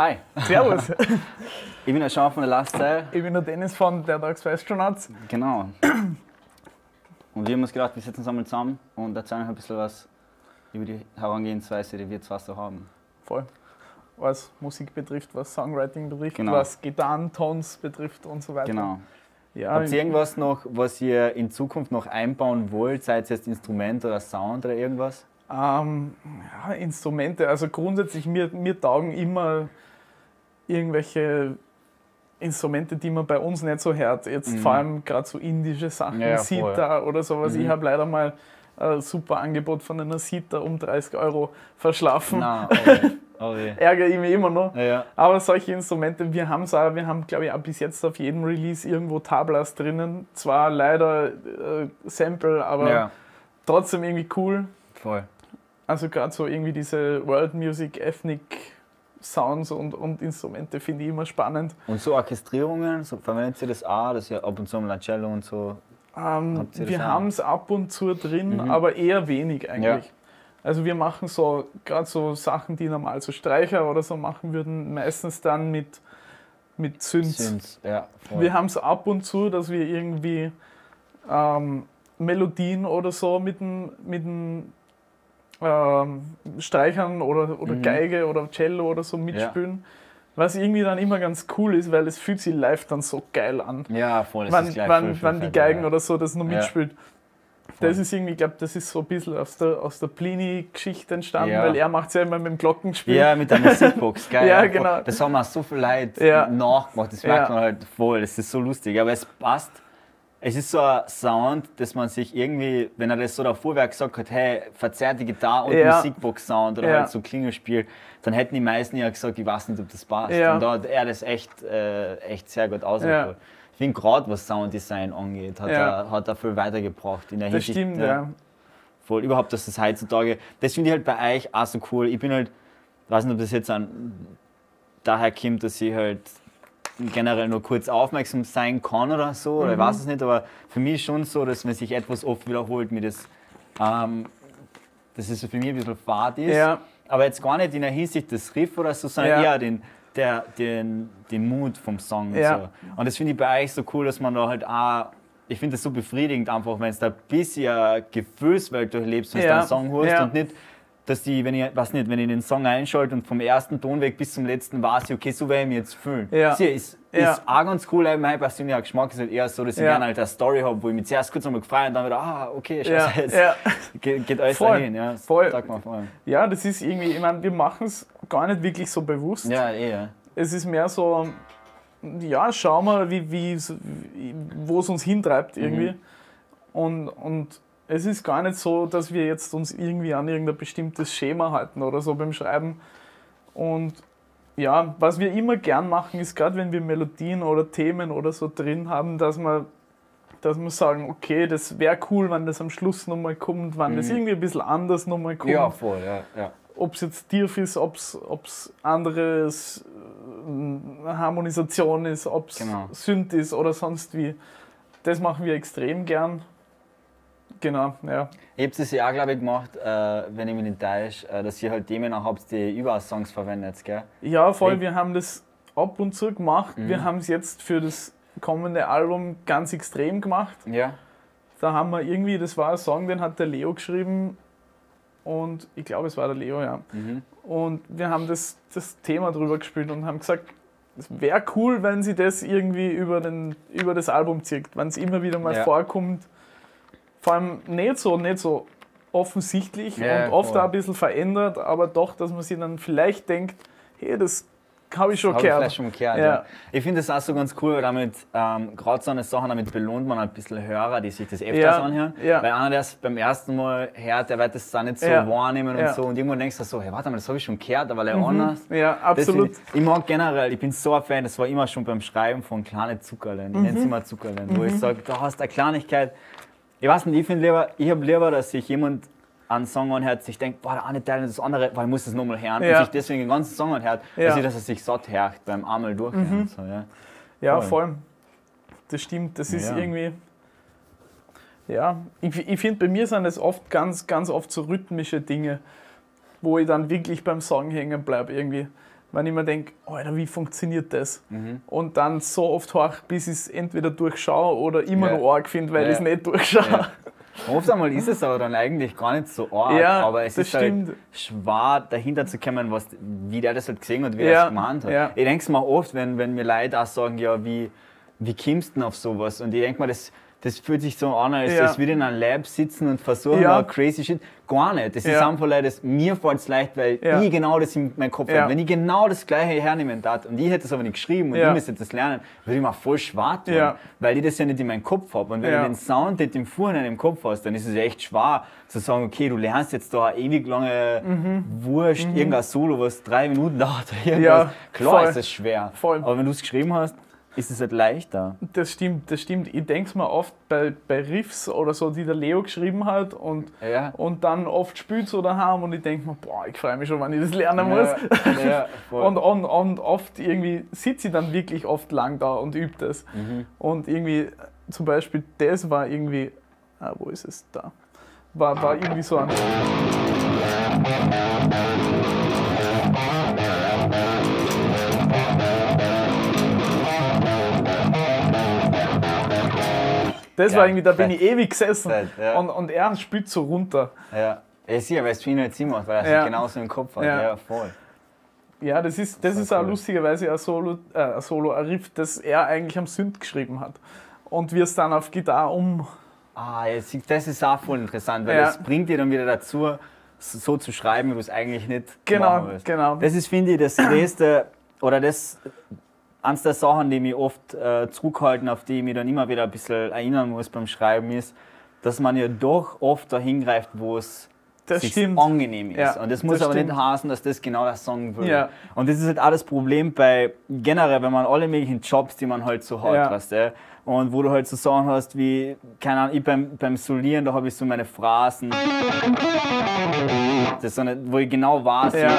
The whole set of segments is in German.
Hi. Servus. ich bin der Sean von der Last Style. Ich bin der Dennis von der Dogs Astronauts. Genau. Und wir haben uns gedacht, wir setzen uns einmal zusammen und erzählen euch ein bisschen was über die Herangehensweise, die wir zwar so haben. Voll. Was Musik betrifft, was Songwriting betrifft, Genau. was Gitarrentons betrifft und so weiter. Genau. Ja, Habt ihr irgendwas noch, was ihr in Zukunft noch einbauen wollt, sei es jetzt Instrument oder Sound oder irgendwas? Ähm, ja, Instrumente, also grundsätzlich, mir, mir taugen immer irgendwelche Instrumente, die man bei uns nicht so hört. Jetzt vor allem gerade so indische Sachen, Mhm. Ja. Sita oder sowas. Mhm. Ich habe leider mal ein super Angebot von einer Sita um 30 Euro verschlafen. Nein, okay. okay. Ärgere ich mich immer noch. Ja, ja. Aber solche Instrumente, wir haben es auch, wir haben glaube ich auch bis jetzt auf jedem Release irgendwo Tablas drinnen. Zwar leider äh, Sample, aber ja, trotzdem irgendwie cool. voll. Also gerade so irgendwie diese World Music, Ethnic Sounds und, und Instrumente finde ich immer spannend. Und so Orchestrierungen, so verwendet ihr das auch, dass ihr ab und zu mal Cello und so. Ähm, das wir haben es ab und zu drin, Mhm. aber eher wenig eigentlich. Ja. Also wir machen so gerade so Sachen, die normal so Streicher oder so machen würden, meistens dann mit, mit Synths. Synths, ja, voll. Wir haben es ab und zu, dass wir irgendwie ähm, Melodien oder so mit den, mit den ähm, Streichern oder, oder Mhm. Geige oder Cello oder so mitspielen. Was irgendwie dann immer ganz cool ist, weil es fühlt sich live dann so geil an. ja, voll. das Wann, ist gleich wann, voll, voll wann die Geigen ja. oder so das noch Ja. mitspielt. Voll. Das ist irgendwie, ich glaube, das ist so ein bisschen aus der, aus der Plini-Geschichte entstanden, Ja. weil er macht es ja immer mit dem Glockenspiel. Ja, mit der Musikbox, geil. Ja, genau. Das haben wir so viel Leute Ja. nachgemacht, das merkt Ja. man halt voll, das ist so lustig, aber es passt. Es ist so ein Sound, dass man sich irgendwie, wenn er das so davor gesagt hat, hey, verzerrte Gitarre und Ja. Musikbox-Sound oder Ja. halt so Klingelspiel, dann hätten die meisten ja gesagt, ich weiß nicht, ob das passt. Ja. Und da hat er das echt, äh, echt sehr gut ausgeführt. Ich finde gerade, was Sounddesign angeht, hat, er, hat er viel weitergebracht. In der das Hinsicht, stimmt, ja ja. voll. Überhaupt, dass das heutzutage, das finde ich halt bei euch auch so cool. Ich bin halt, weiß nicht, ob das jetzt an, daher kommt, dass ich halt generell nur kurz aufmerksam sein kann oder so, oder ich Mhm. weiß es nicht, aber für mich ist schon so, dass wenn sich etwas oft wiederholt, mir das, ähm, dass es für mich ein bisschen fad ist. Ja. Aber jetzt gar nicht in der Hinsicht des Riff oder so, sondern Ja. eher den, der, den, den Mut vom Song. Ja. Und, so. und das finde ich bei euch so cool, dass man da halt auch, ich finde das so befriedigend einfach, wenn es da ein bisschen Gefühlswelt durchlebst, wenn du Ja. einen Song hörst Ja. und nicht, dass die, wenn ich, weiß nicht, wenn ich den Song einschalte und vom ersten Ton weg bis zum letzten weiß ich, okay, so werde ich mich jetzt fühlen. Ja. Sie ist, Ja. ist auch ganz cool, mein persönlicher Geschmack ist halt eher so, dass ich Ja. gerne halt eine Story habe, wo ich mich zuerst kurz einmal gefreut und dann wieder, ah, okay, scheiße, jetzt ja. geht, geht alles Voll. dahin. Ja, Voll. Sag mal voll. ja, das ist irgendwie, ich meine, wir machen es gar nicht wirklich so bewusst. Ja, eher. Es ist mehr so, ja, schauen wir, wie, wie, wo es uns hintreibt Mhm. irgendwie. Und, und es ist gar nicht so, dass wir jetzt uns irgendwie an irgendein bestimmtes Schema halten oder so beim Schreiben. Und ja, was wir immer gern machen, ist gerade wenn wir Melodien oder Themen oder so drin haben, dass wir, dass wir sagen, okay, das wäre cool, wenn das am Schluss nochmal kommt, wenn das irgendwie ein bisschen anders nochmal kommt Ja, voll, ja. ja. ob es jetzt tief ist, ob es anderes äh, Harmonisation ist, ob es Genau. Synth ist oder sonst wie. Das machen wir extrem gern. Genau, ja. Ihr habt es ja auch, glaube ich, gemacht, äh, wenn ich mich nicht täusche, äh, dass ihr halt Themen auch habt, die überall Songs verwendet, gell? Ja, voll, Hey. wir haben das ab und zu gemacht. Mhm. Wir haben es jetzt für das kommende Album ganz extrem gemacht. Ja. Da haben wir irgendwie, das war ein Song, den hat der Leo geschrieben und ich glaube, es war der Leo, ja. Mhm. Und wir haben das, das Thema drüber gespielt und haben gesagt, es wäre cool, wenn sie das irgendwie über, den, über das Album zieht, wenn es immer wieder mal Ja. vorkommt. Vor allem nicht so, nicht so offensichtlich Ja, und oft voll. auch ein bisschen verändert, aber doch, dass man sich dann vielleicht denkt, hey, das habe ich schon ich gehört. schon gehört, Ja. ja. Ich finde das auch so ganz cool, weil damit, ähm, gerade so eine Sache, damit belohnt man ein bisschen Hörer, die sich das öfters Ja, anhören. ja. Weil einer, der es beim ersten Mal hört, der wird das dann nicht so wahrnehmen und so. Und irgendwann denkst du so, hey, warte mal, das habe ich schon gehört, aber Mhm. anders. Ja, absolut. find Ich, ich mag generell, ich bin so ein Fan, das war immer schon beim Schreiben von kleinen Zuckerlen. Ich Mhm. nenne es immer Zuckerlen, wo ich sage, du hast eine Kleinigkeit. Ich weiß nicht, ich finde lieber, ich habe lieber, dass sich jemand einen Song anhört, sich denkt, boah, der eine Teil und das andere, weil ich muss das nochmal hören Ja. und sich deswegen den ganzen Song anhört, Ja. ich, dass er sich satt hört beim einmal durchhören. So, ja. Ja, Voll. voll. Das stimmt. Das ist Ja. irgendwie. Ja, ich, ich finde, bei mir sind es oft ganz, ganz oft so rhythmische Dinge, wo ich dann wirklich beim Song hängen bleibe irgendwie. Wenn ich mir denke, Alter, wie funktioniert das? Mhm. Und dann so oft hoch, bis ich es entweder durchschaue oder immer Ja. noch arg finde, weil Ja. ich es nicht durchschaue. Ja. Oft einmal ist es aber dann eigentlich gar nicht so arg, Ja, aber es ist halt stimmt. schwer dahinter zu kommen, was, wie der das halt gesehen hat, wie er Ja, das gemeint hat. ja. Ich denke es mir oft, wenn, wenn mir Leute auch sagen, ja, wie, wie kommst du denn auf sowas? Und ich denke mir, das, das fühlt sich so an, als, Ja. als würde ich in einem Lab sitzen und versuchen, Ja. crazy shit. Gar nicht. Das ist Ja. einfach leider, das, mir fällt es leicht, weil Ja. ich genau das in meinem Kopf Ja. habe. Wenn ich genau das gleiche hernehmen darf und ich hätte es aber nicht geschrieben und ich müsste das lernen, würde ich mir voll schwer tun, weil ich das ja nicht in meinem Kopf habe. Und wenn du den Sound nicht im Vorhinein im Kopf hast, dann ist es echt schwer zu sagen, okay, du lernst jetzt da eine ewig lange Wurst, irgendein Solo, was drei Minuten dauert oder irgendwas. Ja, Klar voll. ist es schwer. Voll. Aber wenn du es geschrieben hast, ist es halt leichter. Das stimmt, das stimmt. Ich denke es mir oft bei, bei Riffs oder so, die der Leo geschrieben hat und, Ja. und dann oft spielt so daheim und ich denke mir, boah, ich freue mich schon, wenn ich das lernen muss. Ja, ja. Und, und, und oft irgendwie sitze ich dann wirklich oft lang da und übe das. Mhm. Und irgendwie, zum Beispiel, das war irgendwie, ah, wo ist es? Da. War, war irgendwie so ein. Das Ja, war irgendwie, da bin ich ewig gesessen. Fett, ja. und, und er spielt so runter. ja. Ja, sicher, weil es für ihn halt Sinn macht, weil er sich genauso im Kopf hat. Ja. Voll. Ja, das ist, das ist ist auch cool. lustigerweise ein Solo, äh, ein Solo, ein Riff, das er eigentlich am Synth geschrieben hat. Und wir es dann auf Gitarre um. Ah, jetzt, das ist auch voll interessant, weil das bringt dir dann wieder dazu, so zu schreiben, wie du es eigentlich nicht Genau, machen willst. genau. Das ist, finde ich, das Größte, oder das, eines der Sachen, die mich oft äh, zurückhalten, auf die ich mich dann immer wieder ein bisschen erinnern muss beim Schreiben, ist, dass man ja doch oft dahin greift, wo es Das angenehm ist. Ja, und das muss das aber nicht stimmt. heißen, dass das genau der Song will. Ja. Und das ist halt auch das Problem bei generell, wenn man alle möglichen Jobs, die man halt so hat, Ja. weißt du, und wo du halt so Sachen hast wie, keine Ahnung, ich beim, beim Solieren, da habe ich so meine Phrasen, das ist so eine, wo ich genau weiß, Ja,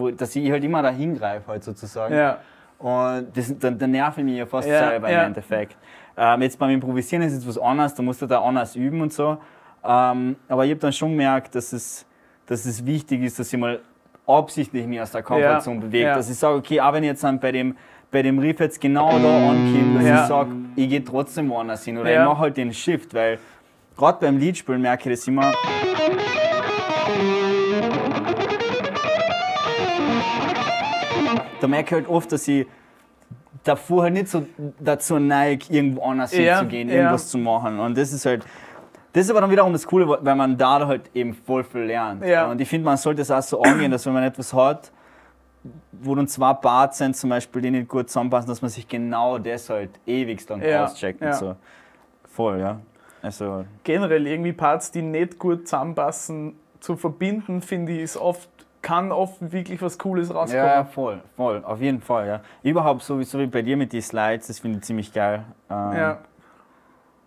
wo, dass ich halt immer da hingreife, halt sozusagen. ja, Und das, dann, dann nervt mich ja fast Ja, selber ja. im Endeffekt. Ähm, jetzt beim Improvisieren ist es was anderes, da musst du da anders üben und so. Ähm, aber ich habe dann schon gemerkt, dass es, dass es wichtig ist, dass ich mal absichtlich mich aus der Komfortzone bewege. ja. Dass ich sage, okay, auch wenn ich jetzt dann bei dem, bei dem Riff jetzt genau da ankomme, dass ich sage, ich gehe trotzdem woanders hin. Oder ich mache halt den Shift, weil gerade beim Liedspielen merke ich das immer. Da merke ich halt oft, dass ich davor halt nicht so dazu neige, irgendwo anders Ja, hinzugehen, ja. irgendwas zu machen. Und das ist halt, das ist aber dann wiederum das Coole, weil man da halt eben voll viel lernt. Ja. Und ich finde, man sollte es auch so angehen, dass wenn man etwas hat, wo dann zwei Parts sind, zum Beispiel, die nicht gut zusammenpassen, dass man sich genau das halt ewig lang Ja, auscheckt ja. und so. Voll, ja. Also, generell irgendwie Parts, die nicht gut zusammenpassen, zu verbinden, finde ich, ist oft, kann oft wirklich was Cooles rauskommen. ja, voll, voll, auf jeden Fall, ja. Überhaupt so wie, bei dir mit den Slides, das finde ich ziemlich geil. Ähm, Ja.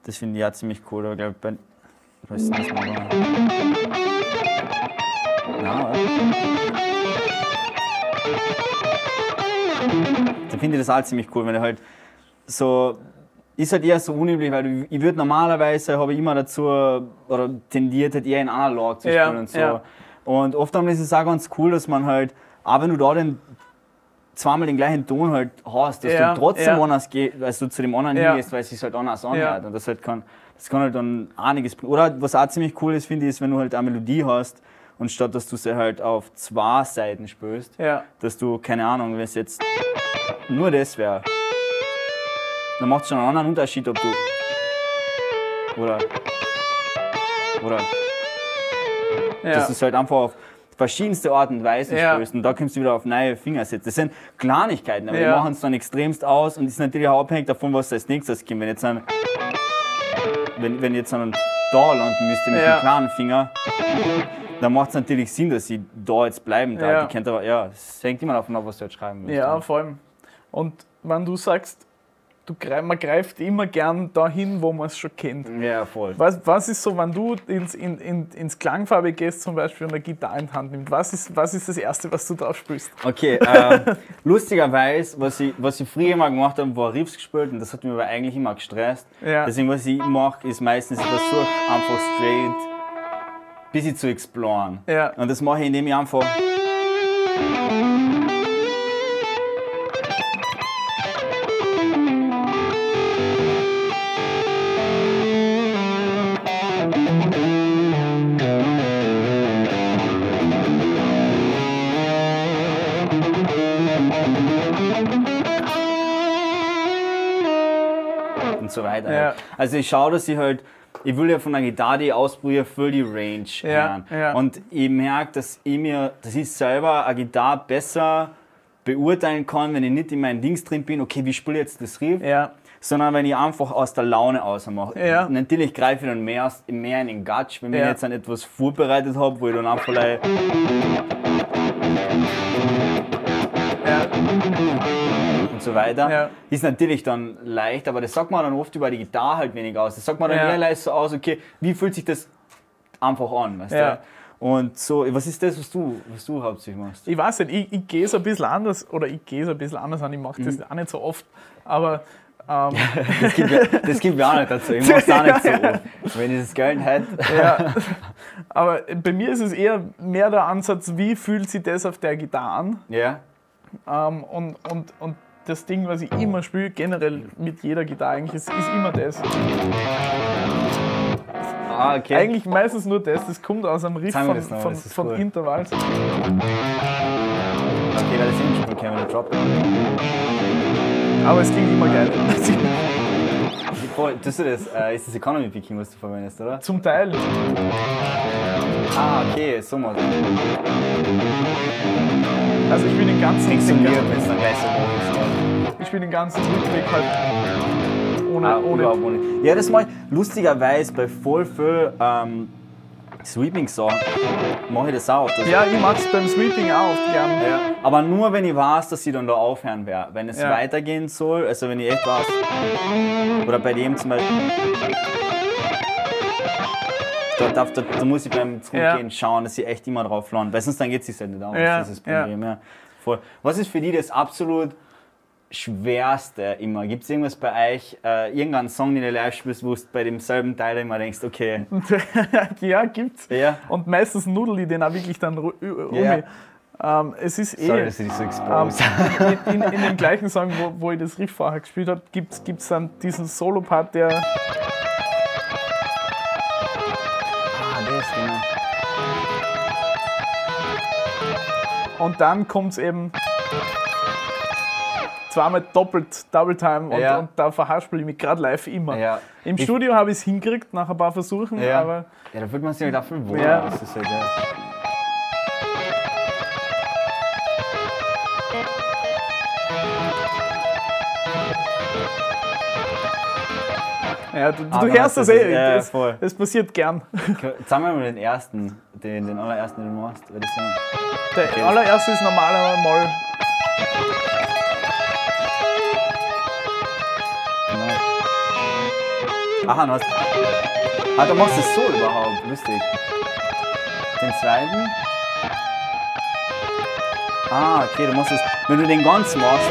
Das finde ich auch ziemlich cool. Aber, glaub, bei, was ist das mal? Ja? Da finde ich das auch ziemlich cool, wenn du halt so. Ist halt eher so unüblich, weil ich würde normalerweise, habe ich immer dazu, oder tendiert halt eher in Analog zu Ja, spielen und so. ja. Und oft ist es auch ganz cool, dass man halt, auch wenn du da den zweimal den gleichen Ton halt hast, dass Ja, du trotzdem ja. anders gehst, als du zu dem anderen Ja. hingehst, weil es sich halt anders anhört. Ja. Und das halt kann, das kann halt dann einiges bringen. Oder was auch ziemlich cool ist, finde ich, ist, wenn du halt eine Melodie hast und statt dass du sie halt auf zwei Seiten Ja, dass du, keine Ahnung, wenn es jetzt nur das wäre, dann macht es schon einen anderen Unterschied, ob du. Oder. Oder. Ja. Dass du es halt einfach auf verschiedenste Arten und Weisen Ja. spielst. Und da kommst du wieder auf neue Fingersätze. Das sind Kleinigkeiten, aber Ja. die machen es dann extremst aus und ist natürlich auch abhängig davon, was als nächstes kommt. Wenn jetzt ein, wenn, wenn jetzt ein da landen müsste mit Ja. dem kleinen Finger, dann macht es natürlich Sinn, dass ich da jetzt bleiben darf. Ja. Ich könnte aber, ja, es hängt immer davon ab, was du jetzt schreiben willst. ja, vor allem. Und wenn du sagst, du, man greift immer gern dahin, wo man es schon kennt. Ja, voll. Was, was ist so, wenn du ins, in, in, ins Klangfarbe gehst, zum Beispiel und eine Gitarre in die Hand nimmst, was ist, was ist das Erste, was du drauf spielst? Okay, ähm, lustigerweise, was ich, was ich früher immer gemacht habe, war Riffs gespielt und das hat mich aber eigentlich immer gestresst. Ja. Deswegen, was ich mache, ist meistens, ich versuche einfach straight ein bisschen zu exploren. Ja. Und das mache ich, indem ich einfach Ja. Also ich schaue, dass ich halt, ich will ja von der Gitarre, die ich ausprobiere, voll die Range Ja, ja. Und ich merke, dass ich mir, dass ich selber eine Gitarre besser beurteilen kann, wenn ich nicht in meinen Dings drin bin, okay, wie spiele ich jetzt das Riff? Ja, sondern wenn ich einfach aus der Laune ausmache. Ja. Natürlich greife ich dann mehr, mehr in den Gatsch, wenn ich Ja. jetzt an etwas vorbereitet habe, wo ich dann einfach ja, so weiter. Ja. Ist natürlich dann leicht, aber das sagt man dann oft über die Gitarre halt wenig aus. Das sagt man dann Ja. eher leicht so aus, okay, wie fühlt sich das einfach an, weißt Ja. du? Und so, was ist das, was du, was du hauptsächlich machst? ich weiß nicht, ich, ich gehe es ein bisschen anders, oder ich gehe es ein bisschen anders an, ich mache Mhm. das auch nicht so oft, aber ähm, Das gibt, mir, das gibt mir auch nicht dazu. Ich mach's auch nicht so oft. Wenn ich das Geld hätte. Ja, aber bei mir ist es eher mehr der Ansatz, wie fühlt sich das auf der Gitarre an? Ja. Ähm, und, und, und das Ding, was ich immer spiele, generell mit jeder Gitarre eigentlich, ist, ist immer das. Ah, okay. Eigentlich meistens nur das, das kommt aus einem Riff mir von, das noch, von, das ist von cool. Intervalls. Okay, weil das können, wenn der Drop. Aber es klingt immer geil. Tust du das? Äh, ist das Economy Picking, was du verwendest, oder? Zum Teil. Ah, okay, so mal. Also ich spiele den ganzen, den Funktioniert, ganzen, wenn es dann gleich so hoch ist. Spiele den ganzen Rückweg halt ohne, Ah, ohne. Ja, das mal lustigerweise bei voll viel ähm, Sweeping-Song mache ich das auch. Das Ja, ich mag es beim Sweeping auch gern. Ja, aber nur wenn ich weiß, dass ich dann da aufhören werde. Wenn es Ja. weitergehen soll, also wenn ich echt weiß. Oder bei dem zum Beispiel. Da, darf, da, da muss ich beim Zurückgehen Ja. schauen, dass ich echt immer drauf lande. Weil sonst dann geht es sich halt nicht aus. Ja, Das ist das Problem. Ja. Voll. Was ist für dich das absolut Schwerste immer? Gibt es irgendwas bei euch, äh, irgendeinen Song, den du live spielst, wo du bei demselben Teil immer denkst, okay, ja, gibt's. ja, Und meistens nudel ich den auch wirklich dann ru- ü- um. Ja. Ähm, es ist eh. sorry, dass ich dich so Ähm, exposed. in, in, in dem gleichen Song, wo, wo ich das Riff vorher gespielt habe, gibt es dann diesen Solo-Part, der. ah, das, genau. Und dann kommt es eben zweimal doppelt, Double Time und, Ja. und da verhaspel ich mich gerade live immer. Ja. Im Ich- Studio habe ich es hingekriegt nach ein paar Versuchen, Ja. aber Ja, da fühlt man sich halt auch wohler. Ja. Das ist halt, ja. ja, du, du Aber hörst das das ist- eh. ja, das, voll. das passiert gern. Sagen wir mal den ersten, den, den allerersten, den du machst. Das Der allererste ist normaler Moll. Aha, du hast. Ah, du machst es so überhaupt. Lustig. Den zweiten. Ah, okay, du machst es. Wenn du den ganz machst,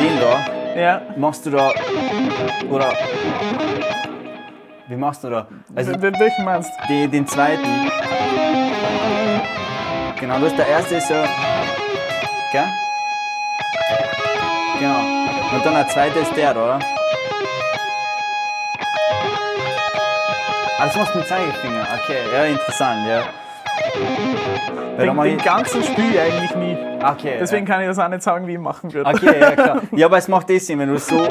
den da, Ja. machst du da. Oder. Wie machst du da? Also, Wel- Welchen meinst du? den zweiten. Genau, das der erste ist ja. Gell? Genau. Und dann der zweite ist der, oder? Das machst du mit Zeigefinger. Okay, ja, interessant, ja. Weil Den, den ganzen spiele ich eigentlich nie. okay. Deswegen kann ich das auch nicht sagen, wie ich machen würde. Okay, ja klar. Ja, aber es macht das Sinn, wenn du so.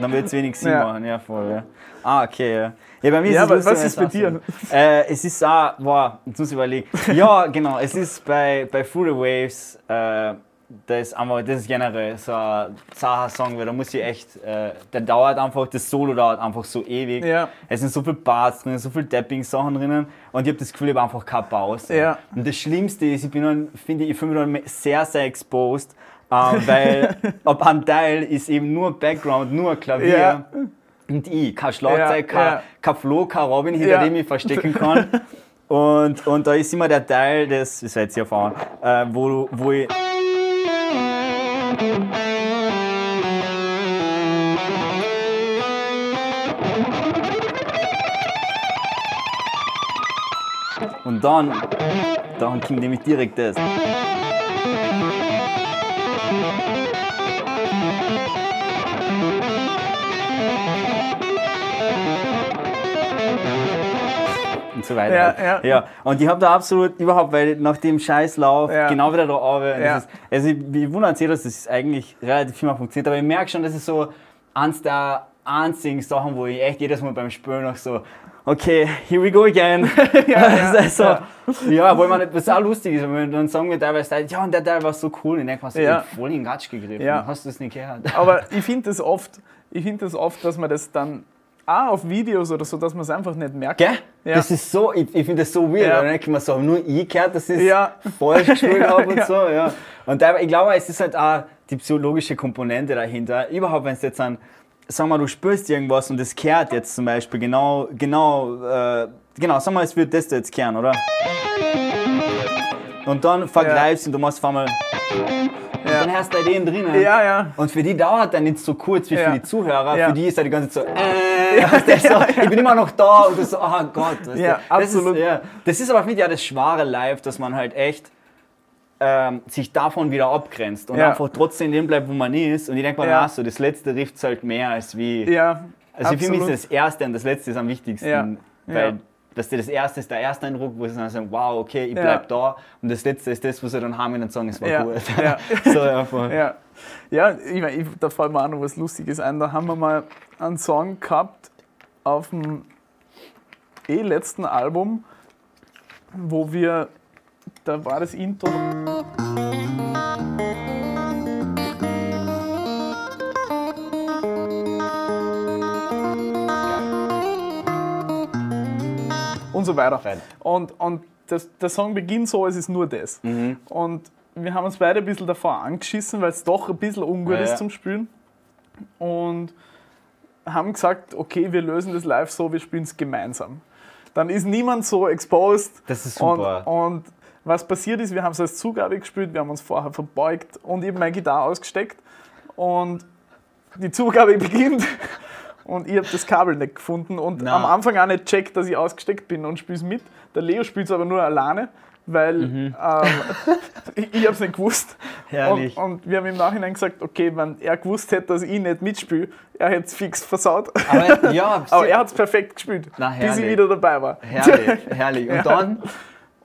Dann wird es wenig Sinn Ja. machen, ja voll. Ja. Ah, okay, ja. Ja, bei mir Ja, ist es was ist bei dir? Äh, es ist auch, boah, jetzt muss ich überlegen. Ja, genau, es ist bei, bei the Waves, äh, das ist einfach, das ist generell so ein zacher Song, weil da muss ich echt, äh, der dauert einfach, das Solo dauert einfach so ewig. Ja. Es sind so viele Parts drin, so viele Dapping-Sachen drinnen und ich habe das Gefühl, ich habe einfach keine Pause. Ja. Und das Schlimmste ist, ich bin dann, finde ich, ich fühle mich dann sehr, sehr exposed, äh, weil ab einem Teil ist eben nur Background, nur Klavier. Ja. Und ich, kein Schlagzeug, kein, kein Flo, kein Robin, hinter dem ich verstecken kann. und, und da ist immer der Teil, des, das werdet ihr erfahren, äh, wo, wo ich. Und dann, dann kommt nämlich direkt das. So weiter. Ja, halt. ja. ja. Und ich habe da absolut überhaupt, weil nach dem Scheißlauf Ja. genau wieder da runter. Ja. Also ich, ich wundere sich, dass das eigentlich relativ viel mal funktioniert, aber ich merke schon, das ist so eins der einzigen Sachen, wo ich echt jedes Mal beim Spülen noch so, okay, here we go again. ja, also, ja. ja. weil man, was auch lustig ist, wenn dann sagen wir teilweise, ja, und der Teil war so cool, und mir so, Ja. ja. voll in den Gatsch gegriffen, Ja. hast du das nicht gehört? Aber ich finde das oft, ich finde das oft, dass man das dann auch auf Videos oder so, dass man es einfach nicht merkt. Gell? Ja. Das ist so, ich, ich finde das so weird. Ja. Dann denke ich mir so, nur ich gehört, das ist Ja. falsch Ja, habe und ja. so. Ja. Und da, ich glaube, es ist halt auch die psychologische Komponente dahinter. Überhaupt, wenn es jetzt an, sag mal, du spürst irgendwas und es kehrt jetzt zum Beispiel genau, genau, äh, genau, sag mal, es wird das da jetzt kehren, oder? Und dann vergreifst und du machst auf einmal, Ja. dann hörst du den drinnen. Ja, ja. Und für die dauert dann nicht so kurz wie Ja. für die Zuhörer. Ja. Für die ist halt die ganze Zeit so, äh, du, so, ich bin immer noch da und du so, oh Gott. Du. Ja, das absolut. Ist, ja, das ist aber finde ich ja das Schwere live, dass man halt echt ähm, sich davon wieder abgrenzt und Ja. einfach trotzdem dem bleibt, wo man ist. Und ich denke mir, Ja. ja. so, das letzte trifft halt mehr als wie. Ja, also für mich absolut. ist das erste und das letzte ist am wichtigsten. Ja. Weil Ja. Dass dir das erste ist der erste Eindruck, wo sie dann sagen, wow, okay, ich Ja. bleib da. Und das letzte ist das, wo sie dann haben und sagen, es war Ja. gut. Ja. so einfach. Ja, ja ich mein, ich, da fällt mir auch noch was Lustiges ein. Da haben wir mal einen Song gehabt auf dem eh letzten Album, wo wir, da war das Intro. Und so weiter. Fein. Und, und das, der Song beginnt so, es ist nur das. Mhm. Und wir haben uns beide ein bisschen davor angeschissen, weil es doch ein bisschen ungut Ja, ist zum Spielen. Und haben gesagt, okay, wir lösen das live so, wir spielen es gemeinsam. Dann ist niemand so exposed. Das ist super. Und, und was passiert ist, wir haben es als Zugabe gespielt, wir haben uns vorher verbeugt und eben meine Gitarre ausgesteckt. Und die Zugabe beginnt und ich habe das Kabel nicht gefunden und Na. am Anfang auch nicht checkt, dass ich ausgesteckt bin und spiele es mit. Der Leo spielt es aber nur alleine, weil ähm, ich, ich habe es nicht gewusst. Mhm. Herrlich. Und, und wir haben im Nachhinein gesagt, okay, wenn er gewusst hätte, dass ich nicht mitspiele, er hätte es fix versaut. Aber ja, Aber er hat es perfekt gespielt, Na, bis ich wieder dabei war. herrlich, herrlich. Und Ja. dann,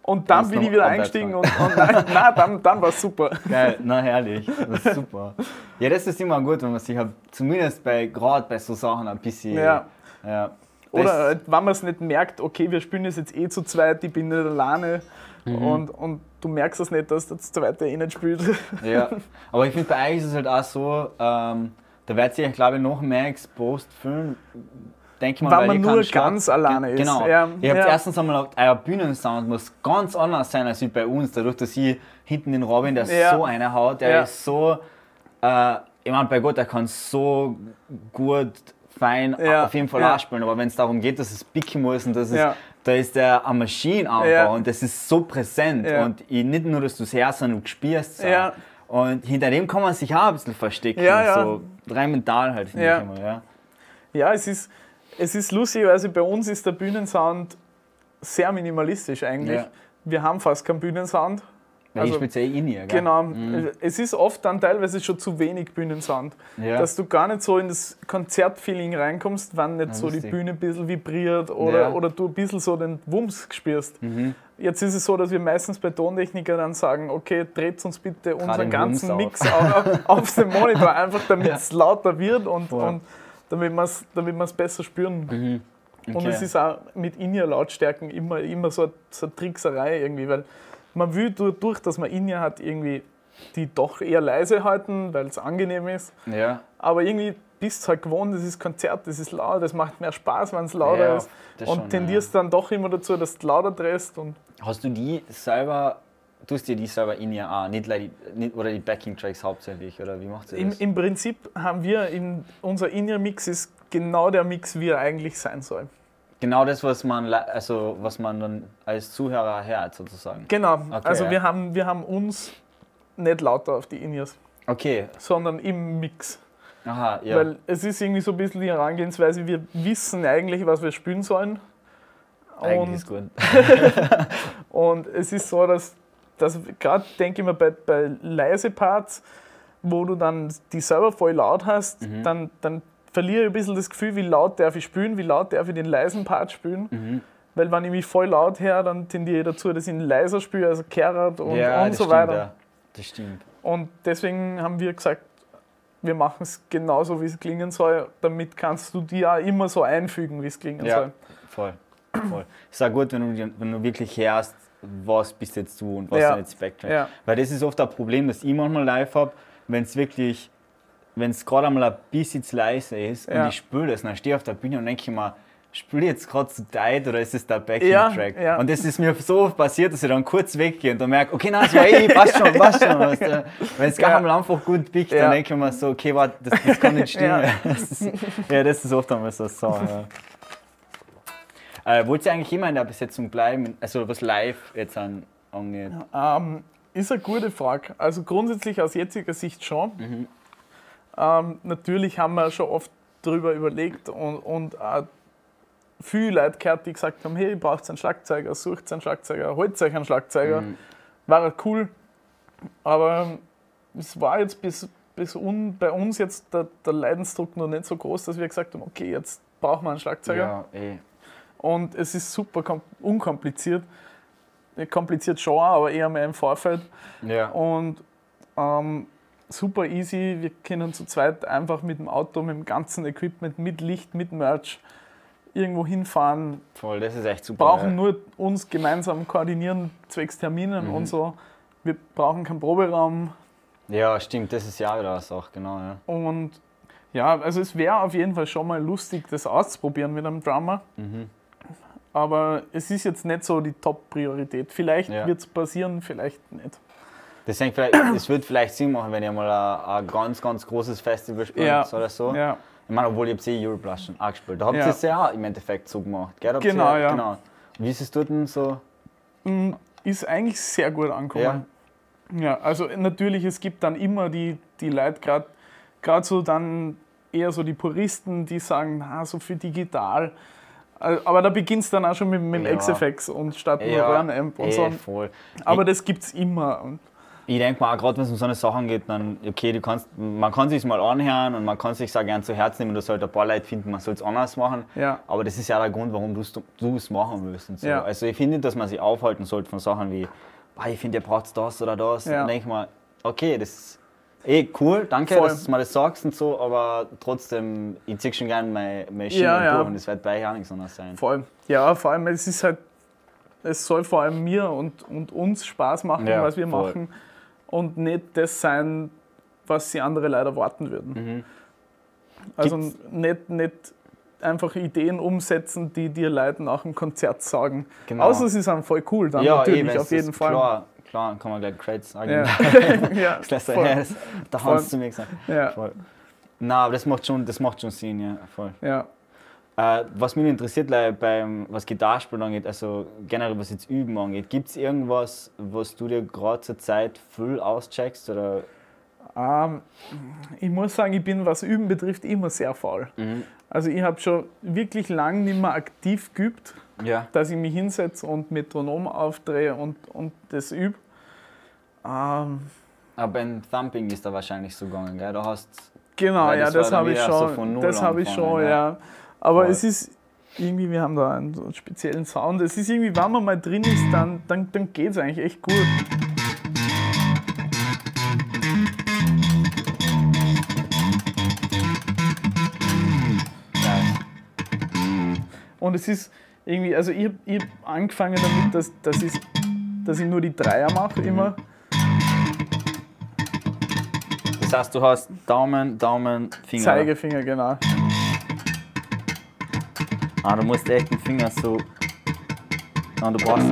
Und dann bin ich wieder eingestiegen und, und nein, nein, dann, dann war es super. geil, na herrlich, das ist super. Ja, das ist immer gut, wenn man sich halt zumindest bei, gerade bei so Sachen ein bisschen, Ja. ja. Oder Das- halt, wenn man es nicht merkt, okay, wir spielen das jetzt eh zu zweit, ich bin nicht alleine Mhm. und, und du merkst es nicht, dass der zweite eh nicht spielt. Ja, aber ich finde, bei euch ist es halt auch so, ähm, da wird sich, glaube ich, noch mehr exposed fühlen. Denke mal, Wenn weil man nur Schlag- ganz alleine ist. Genau. Ja, ihr habt ja. erstens einmal, euer Bühnensound muss ganz anders sein als wie bei uns, dadurch, dass ich hinten den Robin, der Ja. so eine haut, der ist so, äh, ich meine, bei Gott, der kann so gut, fein auf jeden Fall Ja. spielen, aber wenn es darum geht, dass es picken muss und das ist, Ja. da ist der eine Maschine einfach Ja. und das ist so präsent Ja. und ich, nicht nur, dass du es hörst, sondern du spürst es. Ja. Und hinter dem kann man sich auch ein bisschen verstecken, so rein mental halt, finde ich immer. Ja. Ja, es ist, es ist lustig, also bei uns ist der Bühnensound sehr minimalistisch eigentlich. Ja. Wir haben fast keinen Bühnensound. Weil Also, ich speziell in ihr? Genau. Es ist oft dann teilweise schon zu wenig Bühnensound. Ja. Dass du gar nicht so in das Konzertfeeling reinkommst, wenn nicht Ja, so die. Bühne ein bisschen vibriert oder, Ja. oder du ein bisschen so den Wumms spürst. Mhm. Jetzt ist es so, dass wir meistens bei Tontechniker dann sagen, okay, dreht uns bitte unseren ganzen Wumms Mix auf, auf, auf den Monitor, einfach damit es lauter wird und, und damit wir es damit besser spüren. Mhm. Und Okay. es ist auch mit In-Ear-Lautstärken immer, immer so, eine, so eine Trickserei irgendwie, weil man will dadurch, dass man In-Ear hat, irgendwie die doch eher leise halten, weil es angenehm ist. Ja. Aber irgendwie bist du halt gewohnt, das ist Konzert, das ist laut, es macht mehr Spaß, wenn es lauter Ja, ist. das Und schon, tendierst dann doch immer dazu, dass du lauter drehst. Und Hast du die selber, tust dir die selber in ihr auch, nicht, nicht, oder die Backing-Tracks hauptsächlich, oder wie macht ihr im, das? im Prinzip haben wir, in, unser In-Ear-Mix ist genau der Mix, wie er eigentlich sein soll. genau das, was man, also, was man dann als Zuhörer hört, sozusagen. Genau, Okay, also wir, haben, wir haben uns nicht lauter auf die In-Ears, Okay, sondern im Mix. aha, ja. Weil es ist irgendwie so ein bisschen die Herangehensweise, wir wissen eigentlich, was wir spielen sollen. Eigentlich ist Und, gut. und es ist so, dass, dass gerade denke ich mir bei, bei leise Parts, wo du dann die selber voll laut hast, Mhm. dann, dann verliere ich ein bisschen das Gefühl, wie laut darf ich spielen, wie laut darf ich den leisen Part spielen. Mhm. weil wenn ich mich voll laut höre, dann tendiere ich dazu, dass ich ihn leiser spiele, also Kerat und, ja, und das so stimmt, weiter. Ja. Das stimmt. Und deswegen haben wir gesagt, wir machen es genauso, wie es klingen soll. Damit kannst du dir auch immer so einfügen, wie es klingen Ja, soll. voll. voll. Ist auch gut, wenn du, wenn du wirklich hörst, was bist jetzt du und was Ja. sind jetzt Spectrum. Ja. Weil das ist oft ein Problem, das ich manchmal live habe, wenn es wirklich, wenn es gerade einmal ein bisschen zu leise ist Ja. und ich spüre das, dann stehe ich auf der Bühne und denke mir, spiele jetzt gerade zu tight oder ist es der Ja, Backing-Track? ja. Und das ist mir so oft passiert, dass ich dann kurz weggehe und dann merke, okay, nein, das war eh, passt schon, passt schon. Weißt du? Wenn es gar Ja. einmal einfach gut biegt, Ja. dann denke ich mir so, okay, warte, das, das kann nicht stimmen. Ja. Das ist, ja, das ist oft einmal so. so ja. Äh, wollt ihr eigentlich immer in der Besetzung bleiben? Also was live jetzt an, angeht? Ähm, ist eine gute Frage. Also grundsätzlich aus jetziger Sicht schon. Mhm. Ähm, natürlich haben wir schon oft darüber überlegt und, und auch viele Leute gehört, die gesagt haben, hey, braucht einen Schlagzeuger, sucht einen Schlagzeuger, holt euch einen Schlagzeuger. Mhm. War cool. Aber es war jetzt bis, bis un, bei uns jetzt der, der Leidensdruck noch nicht so groß, dass wir gesagt haben, okay, jetzt brauchen wir einen Schlagzeuger. Ja, eh. Und es ist super kom- unkompliziert. Kompliziert schon, aber eher mehr im Vorfeld. Ja. Und ähm, super easy. Wir können zu zweit einfach mit dem Auto, mit dem ganzen Equipment, mit Licht, mit Merch irgendwo hinfahren. Voll, das ist echt super. Brauchen ja. nur uns gemeinsam koordinieren, zwecks Terminen und so. Wir brauchen keinen Proberaum. Ja, stimmt, das ist ja auch wieder eine Sache, genau. Ja. Und ja, also es wäre auf jeden Fall schon mal lustig, das auszuprobieren mit einem Drummer. Mhm. Aber es ist jetzt nicht so die Top-Priorität. Vielleicht Ja. wird es passieren, vielleicht nicht. Deswegen vielleicht, es wird vielleicht Sinn machen, wenn ihr mal ein, ein ganz, ganz großes Festival spielt Ja. oder so. Ja, Ich meine, obwohl ihr habt eh Euroblast schon auch gespielt. Da habt ihr es ja auch im Endeffekt so gemacht, gell? Habt ihr Genau, ja. genau. Wie ist es dort denn so? Mm, ist eigentlich sehr gut angekommen. Ja, also natürlich, es gibt dann immer die, die Leute, gerade so dann eher so die Puristen, die sagen, na, so für digital. Äh, Aber da beginnt es dann auch schon mit, mit dem Ja. XFX und statt nur Ja, Röhrenamp und eh, so. voll. Aber das gibt es immer. Ich denke mal, gerade wenn es um so eine Sachen geht, dann, okay, du kannst, man kann sich mal anhören und man kann sich auch gern zu Herzen nehmen, du sollst ein paar Leute finden, man soll es anders machen. Ja. Aber das ist ja der Grund, warum du es machen willst. Und so. Ja. Also ich finde, dass man sich aufhalten sollte von Sachen wie, "Ah, ich finde, ihr braucht das oder das. Ja. Dann denke ich mal, okay, das ist eh cool, danke, Voll. dass du mir das sagst und so, aber trotzdem, ich ziehe schon gerne meine, meine Schiene Ja, ja. durch und es wird bei euch auch nichts anderes sein. vor allem, ja, vor allem, es ist halt, es soll vor allem mir und, und uns Spaß machen, Ja, was wir voll. machen. Und nicht das sein, was sie andere leider erwarten würden. Mhm. Also Gibt's- nicht, nicht einfach Ideen umsetzen, die dir Leute nach dem Konzert sagen. Genau. Außer sie sind voll cool, dann ja, natürlich, eh, wenn's auf jeden Fall. Klar, klar, kann man gleich Credits sagen. Ja. ja, Das lässt voll. her, da mir gesagt. ja, Voll. Na, aber das macht schon, das macht schon Sinn, ja, voll. ja. Äh, was mich interessiert, like, beim, was Gitarrespielen angeht, also generell was jetzt Üben angeht, gibt es irgendwas, was du dir gerade zur Zeit voll auscheckst? Oder? Ähm, ich muss sagen, ich bin, was Üben betrifft, immer sehr faul. Mhm. Also ich habe schon wirklich lange nicht mehr aktiv geübt, Ja. dass ich mich hinsetze und Metronom aufdrehe und, und das übe. Ähm, Aber beim Thumping ist da wahrscheinlich so gegangen, gell? Du hast. Genau, ja, das das habe ich so schon. Null das habe ich schon, ja. ja. Aber Voll. es ist irgendwie, wir haben da einen, so einen speziellen Sound. Es ist irgendwie, wenn man mal drin ist, dann, dann, dann geht es eigentlich echt gut. Und es ist irgendwie, also ich habe ich hab angefangen damit, dass, dass, ich, dass ich nur die Dreier mache Mhm. immer. Das heißt, du hast Daumen, Daumen, Finger. Zeigefinger, genau. Ah, du musst echt den Finger so. Ah, du brauchst.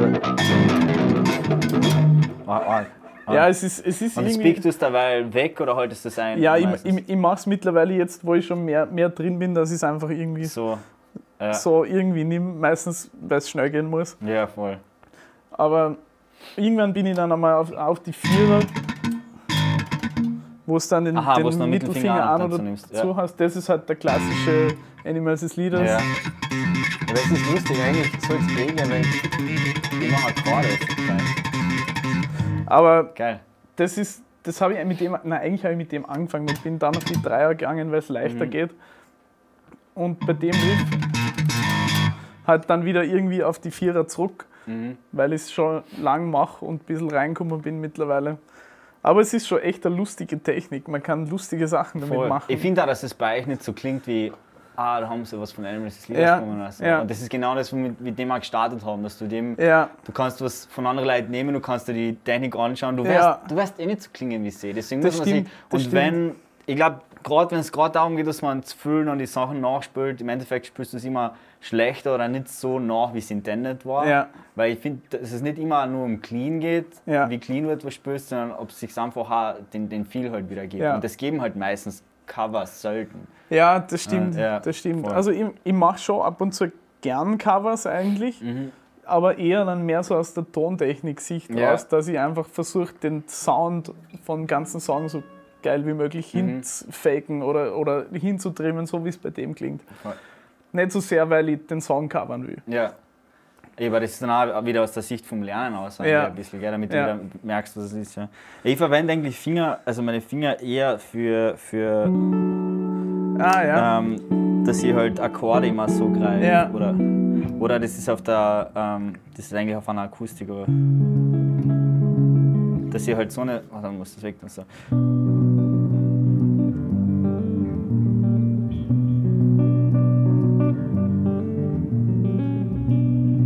Ah, ah, ah. Ja, es ist, es ist Und irgendwie. speakst du es dabei weg oder haltest du es ein? Ja, ich, ich, ich mache es mittlerweile jetzt, wo ich schon mehr, mehr drin bin, dass ich es einfach irgendwie So. Ja. so irgendwie nimm, meistens, weil es schnell gehen muss. ja, voll. Aber irgendwann bin ich dann einmal auf, auf die Vierer, wo es dann den, Aha, den Mittelfinger Mittelfinger an oder so nimmst, ja. zu hast. Das ist halt der klassische Animals as Leaders. Ja. Aber es ist lustig, eigentlich so Regel, weil ich mache Akkorde. Aber Geil. das ist, das habe ich mit dem, nein, eigentlich habe ich mit dem angefangen und bin dann auf die Dreier gegangen, weil es leichter Mhm. geht. Und bei dem Riff halt dann wieder irgendwie auf die Vierer zurück, Mhm. weil ich es schon lang mache und ein bisschen reingekommen bin mittlerweile. Aber es ist schon echt eine lustige Technik. Man kann lustige Sachen damit Voll. machen. Ich finde auch, dass es bei euch nicht so klingt wie, ah, da haben sie was von Animals Lieder Ja, gesungen oder so. ja. Und das ist genau das, mit, mit dem wir gestartet haben, dass du dem, ja, du kannst was von anderen Leuten nehmen, du kannst dir die Technik anschauen, du Ja. wirst, du wirst eh nicht so klingen wie sie. Deswegen Das muss man stimmt, sich, das und stimmt. wenn, ich glaube, gerade wenn es gerade darum geht, dass man zu fühlen und die Sachen nachspielt, im Endeffekt spielst du es immer schlechter oder nicht so nach, wie es intended war. Ja. Weil ich finde, dass es nicht immer nur um clean geht, Ja. wie clean wird was spielst, sondern ob es sich einfach auch den, den Feel halt wieder gibt. Ja. Und das geben halt meistens Covers selten. ja, das stimmt. Das stimmt. voll. Also ich, ich mache schon ab und zu gern Covers eigentlich, Mhm. aber eher dann mehr so aus der Tontechnik-Sicht Ja. raus, dass ich einfach versuche, den Sound vom ganzen Song so geil wie möglich Mhm. hinzufaken oder, oder hinzutrimmen, so wie es bei dem klingt. Voll. Nicht so sehr, weil ich den Song covern will. Ja. Aber das ist dann auch wieder aus der Sicht vom Lernen aus, Ja. ein bisschen, gell, damit Ja. du merkst, was es ist. Ja. Ich verwende eigentlich Finger, also meine Finger eher für, für Ah ja. ähm, dass ich halt Akkorde immer so greife. Ja. Oder, oder das ist auf der, ähm, das ist eigentlich auf einer Akustik, aber dass ich halt so eine, oh, dann muss das weg, so.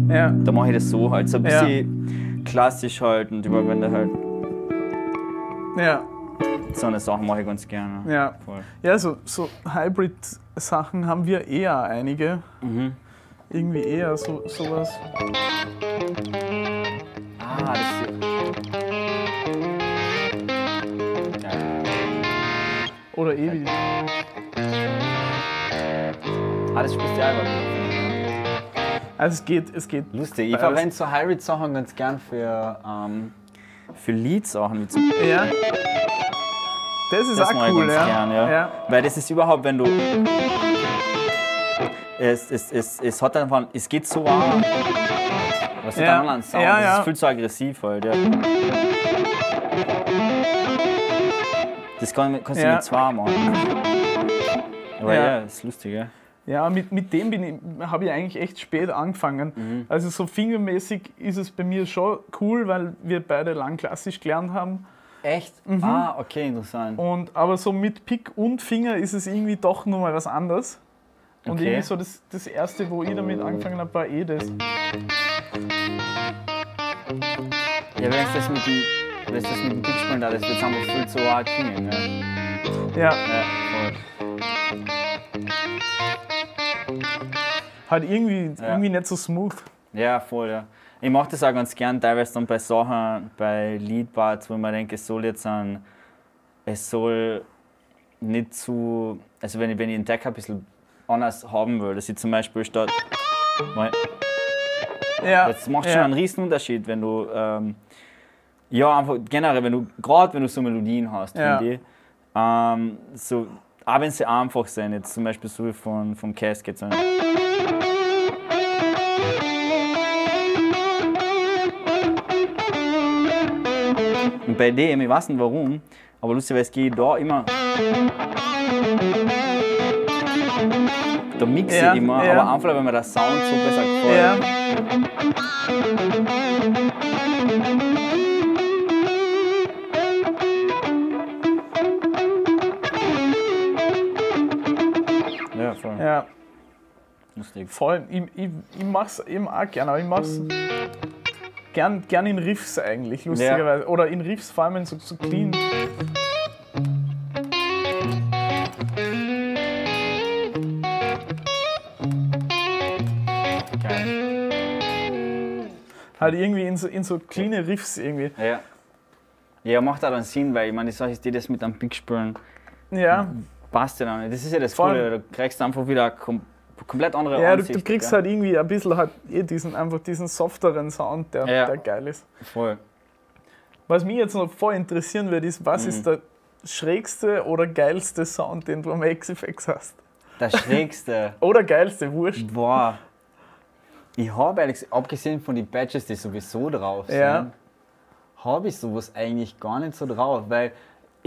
Ja. Da mache ich das so halt, so ein Ja. bisschen klassisch halt und überwende halt Ja. so eine Sache mache ich ganz gerne. Ja. Voll. Ja, so, so Hybrid-Sachen haben wir eher einige. Mhm. Irgendwie eher so, sowas. Ah, das ist. Geil. Oder ewig. Ah, das spielst du ja einfach. Also es geht, es geht. Lustig. Ich verwende so Hybrid-Sachen ganz gern für, ähm, für Lead-Sachen. wie zum- Ja. Das ist Das auch cool, ganz ja. gern, ja. ja. Weil das ist überhaupt, wenn du. Es, es, es, es hat einfach. Es geht so warm. Was Ja. dann an Sound. Ja, das ja. ist viel zu aggressiv halt, ja. Das kann, kannst du mit zwei machen. Aber Ja. ja, ist lustig, ja. Ja, mit, mit dem habe ich eigentlich echt spät angefangen. Mhm. Also so fingermäßig ist es bei mir schon cool, weil wir beide lang klassisch gelernt haben. Echt? Mhm. Ah, okay, interessant. Und, aber so mit Pick und Finger ist es irgendwie doch nochmal was anderes. Und Okay. irgendwie so das, das erste, wo ich damit angefangen habe, war eh das. Ja, wenn es das mit dem, wenn es das mit dem Pick spielen da, das wird einfach viel zu hart klingen, ja. Ja, Ja, halt irgendwie, Ja. irgendwie nicht so smooth. Ja, voll, ja. Ich mache das auch ganz gern, teilweise dann bei Sachen, bei Leadparts, wo man denkt, es soll jetzt ein, es soll nicht zu, also wenn ich, wenn ich den Deck ein bisschen anders haben will, dass ich zum Beispiel statt, Mal- Ja, das macht ja. schon einen riesen Unterschied, wenn du, ähm, ja, einfach generell, wenn du, gerade wenn du so Melodien hast, Ja. finde ich, ähm, so, auch wenn sie einfach sind, jetzt zum Beispiel so wie von, vom Casket, Und bei dem, ich weiß nicht warum, aber lustigerweise gehe ich da immer. Da mixe Ja, ich immer, ja. aber einfach, weil mir der Sound so besser gefällt. Ja, Ja, ja, Lustig. voll. Ich, ich, ich mach's eben auch gern, aber ich mach's gern, gern in Riffs eigentlich, lustigerweise. Oder in Riffs vor allem in so, so clean. Geil. Halt irgendwie in so, in so kleine Riffs irgendwie. Ja. Ja, macht auch dann Sinn, weil ich meine, Sache ist, die das mit einem Pick spielen, Ja, passt ja dann nicht. Das ist ja das Voll. Coole, du kriegst einfach wieder kom komplett andere ja du, Ansicht. du kriegst gell? halt irgendwie ein bisschen halt eh diesen, einfach diesen softeren Sound, der, Ja. der geil ist. Voll. Was mich jetzt noch voll interessieren würde, ist, was Mhm. ist der schrägste oder geilste Sound, den du am XFX hast? Der schrägste. Oder geilste, wurscht. Boah. Ich habe gesagt, abgesehen von den Badges, die sowieso drauf sind, Ja. habe ich sowas eigentlich gar nicht so drauf, weil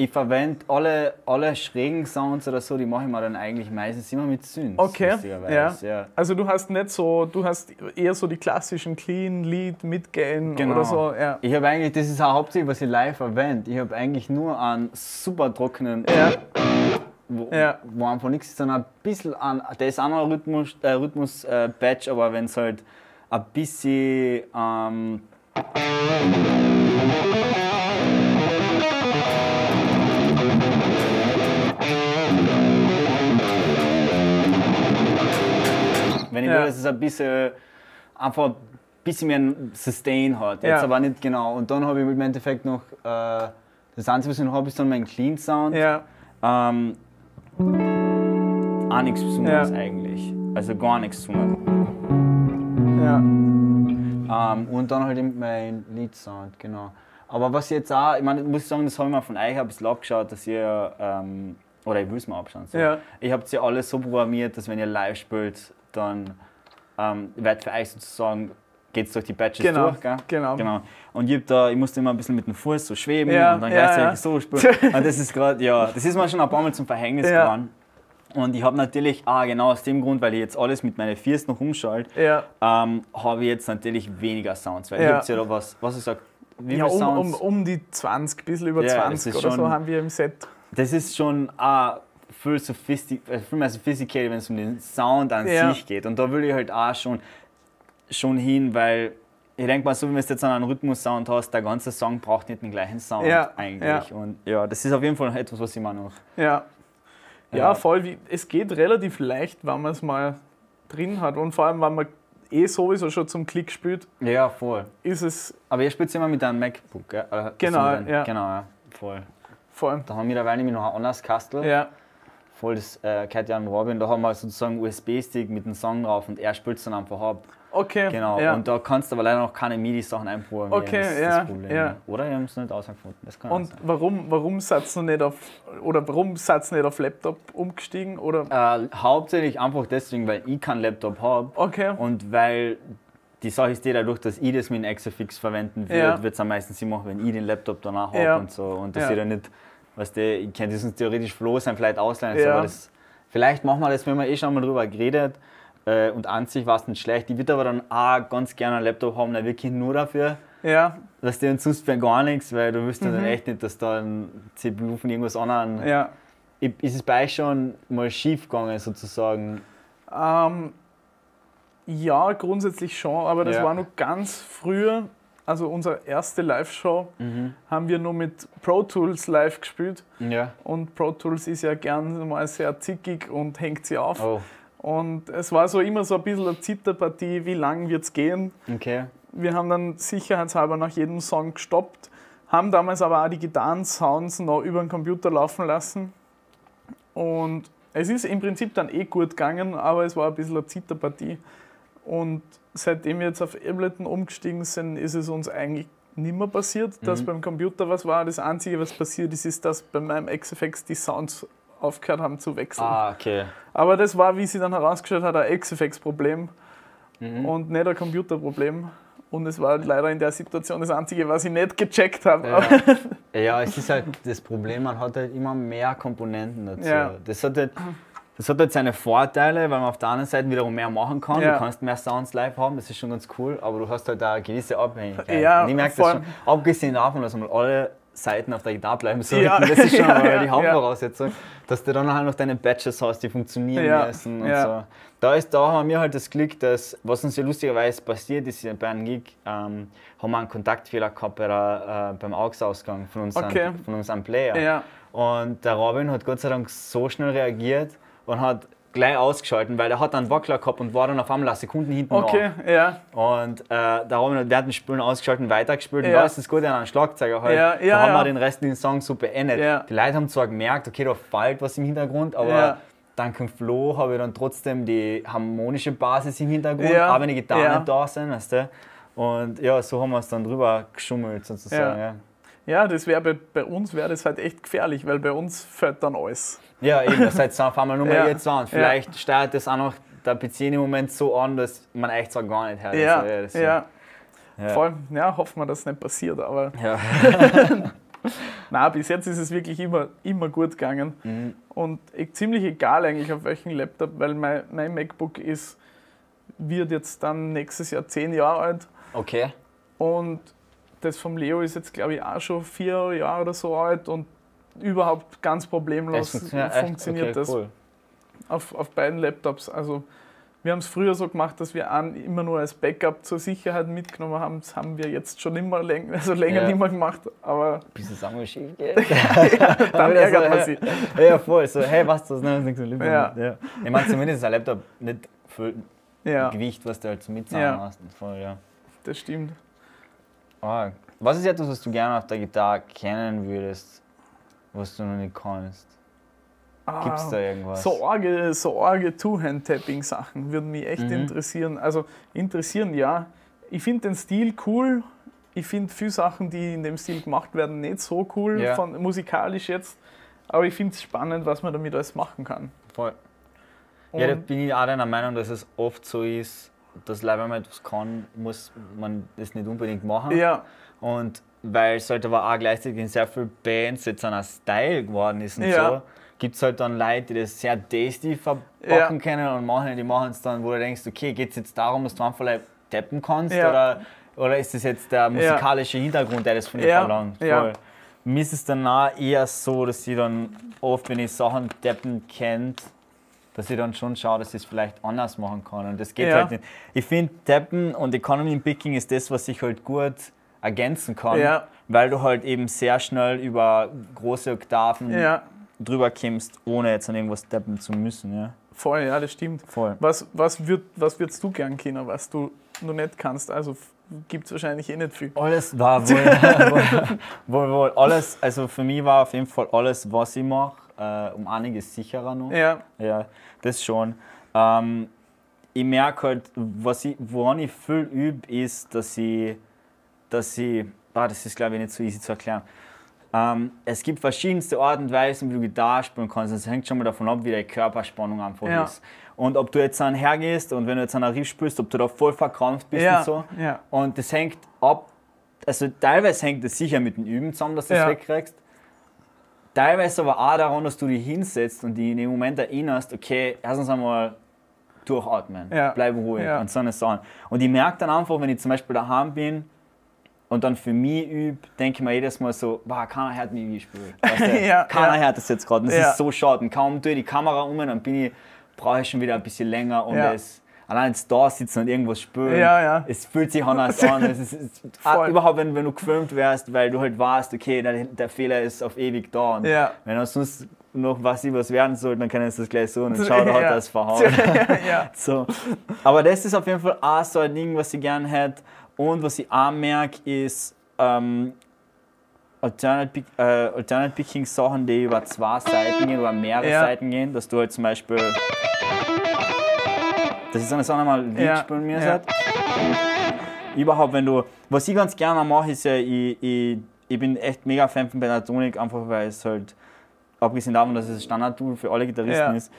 ich verwende alle, alle schrägen Sounds oder so, die mache ich mir dann eigentlich meistens immer mit Synths. Okay. lustigerweise, Ja. Also du hast nicht so, du hast eher so die klassischen Clean, Lead, Mitgain Genau. oder so. Ja. Ich habe eigentlich, das ist auch hauptsächlich, was ich live verwende. Ich habe eigentlich nur einen super trockenen, Ja. wo, Ja. wo einfach nichts ist, sondern ein bisschen an, der ist auch noch ein Rhythmus, äh, Rhythmus äh, Patch, aber wenn es halt ein bisschen, ähm, wenn ich Ja. will, dass es ein bisschen, einfach ein bisschen mehr Sustain hat. Jetzt Ja. aber nicht genau. Und dann habe ich im Endeffekt noch, äh, das Einzige, was ich noch habe, ist dann mein Clean Sound. Ja. Ähm, auch nichts Besonderes Ja. eigentlich. Also gar nichts zu tun. Ja. Ähm, und dann halt eben mein Lead-Sound, genau. Aber was jetzt auch, ich meine, ich muss sagen, das habe ich mir von euch ein bisschen abgeschaut, dass ihr, ähm, oder ich will es mir abschauen. So. Ja. Ich habe ja alles so programmiert, dass wenn ihr live spielt, dann ähm, wird für euch sozusagen, geht es durch die Patches Genau, durch, gell? genau. genau. Und ich, da, ich musste immer ein bisschen mit dem Fuß so schweben Ja, und dann ja, gleichzeitig ja. so spielen. Und das ist gerade, ja, das ist mir schon ein paar Mal zum Verhängnis geworden. Und ich habe natürlich, ah, genau aus dem Grund, weil ich jetzt alles mit meinen Füßen noch umschalte, ähm, habe ich jetzt natürlich weniger Sounds. Weil Ja. ich habe ja da was, was ich sag, wie Ja, um, um, Sounds? um die 20, ein bisschen über Ja, das 20 ist oder so haben wir im Set. Das ist schon auch viel, sophistic, äh, viel mehr sophisticated, wenn es um den Sound an Ja. sich geht. Und da will ich halt auch schon, schon hin, weil ich denke mal, so wie wenn du jetzt einen Rhythmus-Sound hast, der ganze Song braucht nicht den gleichen Sound Ja, eigentlich. ja. Und ja, das ist auf jeden Fall etwas, was ich mir noch. Ja. Ja, Ja. voll. Wie, es geht relativ leicht, wenn man es mal drin hat. Und vor allem, wenn man eh sowieso schon zum Klick spielt, Ja, voll. ist es Aber ihr spielt immer mit einem MacBook, gell? Oder Genau, so mit einem- ja. Genau, ja. Voll. vor allem. Da haben wir mittlerweile nämlich noch ein anderes Kastel. Ja, Voll, das äh, gehört ja an Robin. Da haben wir sozusagen USB-Stick mit dem Song drauf und er spielt es dann einfach ab. okay. Genau. Ja. Und da kannst du aber leider noch keine MIDI-Sachen einprogrammieren. Okay, das ja, das Problem. ja. Oder ihr habt es nicht ausgefunden. Das kann Und sein. warum, warum seid ihr nicht auf oder warum seid nicht auf Laptop umgestiegen? Oder Äh, hauptsächlich einfach deswegen, weil ich keinen Laptop habe okay. und weil die Sache ist die, dadurch, dass ich das mit dem Exafix verwenden Ja. würde, wird es am meisten Sinn machen, wenn ich den Laptop danach habe Ja. und so. Und dass Ja. ich dann nicht, weißt du, ich könnte das uns theoretisch floh sein, vielleicht ausleihen, so, Ja. das, vielleicht machen wir das, wenn wir eh schon mal drüber geredet äh, und an sich war es nicht schlecht. Ich würde aber dann auch ganz gerne einen Laptop haben, der wirklich nur dafür, Ja, dass der uns sonst für gar nichts, weil du wüsstest dann echt nicht, dass da ein CPU von irgendwas anderem. Mhm. ja. Ist es bei euch schon mal schief gegangen sozusagen? Ähm, ja, grundsätzlich schon, aber das Ja. war noch ganz früher. Also unsere erste Live-Show Mhm. haben wir nur mit Pro Tools live gespielt. Ja. Und Pro Tools ist ja gern mal sehr zickig und hängt sie auf. Oh, Und es war so immer so ein bisschen eine Zitterpartie, wie lang wird es gehen. okay. Wir haben dann sicherheitshalber nach jedem Song gestoppt, haben damals aber auch die Gitarren-Sounds noch über den Computer laufen lassen. Und es ist im Prinzip dann eh gut gegangen, aber es war ein bisschen eine Zitterpartie. Und seitdem wir jetzt auf Ableton umgestiegen sind, ist es uns eigentlich nicht mehr passiert, dass beim Computer was war. Das Einzige, was passiert ist, ist, dass bei meinem XFX die Sounds aufgehört haben zu wechseln. Ah, okay. Aber das war, wie sie dann herausgestellt hat, ein XFX-Problem Mhm. und nicht ein Computerproblem. Und es war leider in der Situation das Einzige, was ich nicht gecheckt habe. Ja. ja, es ist halt das Problem, man hat halt immer mehr Komponenten dazu. Ja. Das, hat halt, das hat halt seine Vorteile, weil man auf der anderen Seite wiederum mehr machen kann. Ja. Du kannst mehr Sounds live haben, das ist schon ganz cool, aber du hast halt da eine gewisse Abhängigkeit. Ja, Und ich merke das schon, abgesehen davon, dass mal alle Seiten auf der Gitarre bleiben sollten, Ja. das ist schon Ja, ja, die. Hauptvoraussetzung, dass du dann halt noch deine Batches hast, die funktionieren müssen und ja. so. Da, ist, da haben wir halt das Glück, dass, was uns ja lustigerweise passiert ist, bei einem Gig, ähm, haben wir einen Kontaktfehler gehabt bei der, äh, beim AUX-Ausgang von unserem, Okay. von unserem Player. Und der Robin hat Gott sei Dank so schnell reagiert und hat gleich ausgeschalten, weil er hat einen Wackler gehabt und war dann auf einmal eine Sekunde hinten Okay, ja. nach. Und äh, hat während dem Spielen ausgeschaltet und weitergespielt. Und Ja. da ist das Gute an einem Schlagzeuger halt. Ja, ja, da haben ja. wir den restlichen Song so beendet. Ja. Die Leute haben zwar gemerkt, okay, da fällt was im Hintergrund, aber Ja. dank dem Flo habe ich dann trotzdem die harmonische Basis im Hintergrund, Ja. auch wenn die Gitarren Ja. nicht da sind, weißt du. Und ja, so haben wir es dann drüber geschummelt sozusagen. Ja. Ja. Ja, das wäre bei, bei uns wäre das halt echt gefährlich, weil bei uns fällt dann alles. Ja, eben, das heißt auf einmal nur mal Ja. jetzt an. Vielleicht steuert das auch noch der PC im Moment so an, dass man echt zwar gar nicht hört. Ja, Also, ja. ja. Voll. Ja, hoffen wir, dass es nicht passiert, aber Ja. Na, bis jetzt ist es wirklich immer, immer gut gegangen. Mhm. Und e- ziemlich egal eigentlich auf welchen Laptop, weil mein, mein MacBook ist, wird jetzt dann nächstes Jahr zehn Jahre alt. Okay. Und das vom Leo ist jetzt, glaube ich, auch schon vier Jahre oder so alt und überhaupt ganz problemlos funktioniert, funktioniert, echt? das okay, Cool. auf, auf beiden Laptops. Also wir haben es früher so gemacht, dass wir einen immer nur als Backup zur Sicherheit mitgenommen haben. Das haben wir jetzt schon immer läng also länger Ja. nicht mehr gemacht, aber Bis es einmal schief geht. dann ärgert so, man ja, sich. Ja, voll. So, hey, was das? Nein, das ist Ja. ja. Ich meine, zumindest ist ein Laptop nicht Ja, Gewicht, was du halt so mitzahlen Ja. hast. Voll, ja. das stimmt. Ah, was ist etwas, was du gerne auf der Gitarre kennen würdest, was du noch nicht kannst? Gibt es da irgendwas? Ah, So arge, so arge Two-Hand-Tapping-Sachen würden mich echt Mhm. interessieren. Also interessieren, ja. Ich finde den Stil cool. Ich finde viele Sachen, die in dem Stil gemacht werden, nicht so cool, Ja. von, musikalisch jetzt. Aber ich finde es spannend, was man damit alles machen kann. Voll. Und Ja, da bin ich auch deiner Meinung, dass es oft so ist, dass wenn man etwas kann, muss man das nicht unbedingt machen. ja, Und weil es halt aber auch gleichzeitig in sehr vielen Bands jetzt ein Style geworden ist und Ja. so, gibt es halt dann Leute, die das sehr tasty verpacken Ja. können und machen, die machen es dann, wo du denkst, okay, geht es jetzt darum, dass du einfach tappen kannst Ja. oder, oder ist das jetzt der musikalische Hintergrund, der das von dir verlangt? Ja. Voll. Mir ist es dann auch eher so, dass ich dann oft, wenn ich Sachen tappen kennt, dass ich dann schon schaue, dass ich es vielleicht anders machen kann. Und das geht Ja. halt nicht. Ich finde, Tappen und Economy Picking ist das, was ich halt gut ergänzen kann, Ja. weil du halt eben sehr schnell über große Oktaven ja, drüber kommst, ohne jetzt an irgendwas tappen zu müssen. Ja. voll, ja, das stimmt. Voll. Was, was, würd, was würdest du gern können, was du noch nicht kannst? Also gibt es wahrscheinlich eh nicht viel. Alles war wohl, wohl, wohl, wohl alles, also für mich war auf jeden Fall alles, was ich mache, äh, um einiges sicherer noch. Ja, Ja, das schon. Ähm, ich merke halt, was ich, woran ich viel übe, ist, dass ich, dass ich, ah, das ist glaube ich nicht so easy zu erklären. Ähm, es gibt verschiedenste Arten und Weisen, wie du Gitarre spielen kannst. Es hängt schon mal davon ab, wie deine Körperspannung einfach Ja. ist. Und ob du jetzt dann hergehst und wenn du jetzt an einer Riff spielst, ob du da voll verkrampft bist ja, und so. ja, Und das hängt ab, also teilweise hängt es sicher mit dem Üben zusammen, dass du das Ja. wegkriegst. Teilweise aber auch daran, dass du dich hinsetzt und dich in dem Moment erinnerst, okay, erstens einmal durchatmen, Ja. bleib ruhig Ja. und so eine Sachen. Und ich merke dann einfach, wenn ich zum Beispiel daheim bin und dann für mich übe, denke ich mir jedes Mal so, wow, keiner hört mich, wie ich spiele. Weißt du? Ja, keiner ja. hört das jetzt gerade. und Das ist so schade. Und kaum tue ich die Kamera um, dann bin ich, brauche ich schon wieder ein bisschen länger, um das allein da sitzen und irgendwas spüren. Ja, ja. Es fühlt sich anders an. Es ist, es, auch überhaupt, wenn, wenn du gefilmt wärst, weil du halt weißt, okay, der, der Fehler ist auf ewig da. Und Ja. wenn er sonst noch was ich was werden soll, dann kann ich das gleich so und dann schau, da hat Ja. er es verhauen. So. Aber das ist auf jeden Fall auch so ein Ding, was ich gerne hätte. Und was ich auch merke, ist ähm, Alternate, äh, Alternate Picking Sachen, die über zwei Seiten gehen, über mehrere. Seiten gehen, dass du halt zum Beispiel. Das ist eine Sache, mal ein Lied Ja. spielen mir Ja. Überhaupt, wenn du. Was ich ganz gerne mache, ist ja, ich, ich, ich bin echt mega Fan von Pentatonic, einfach weil es halt, abgesehen davon, dass es ein Standard-Tool für alle Gitarristen Ja. ist,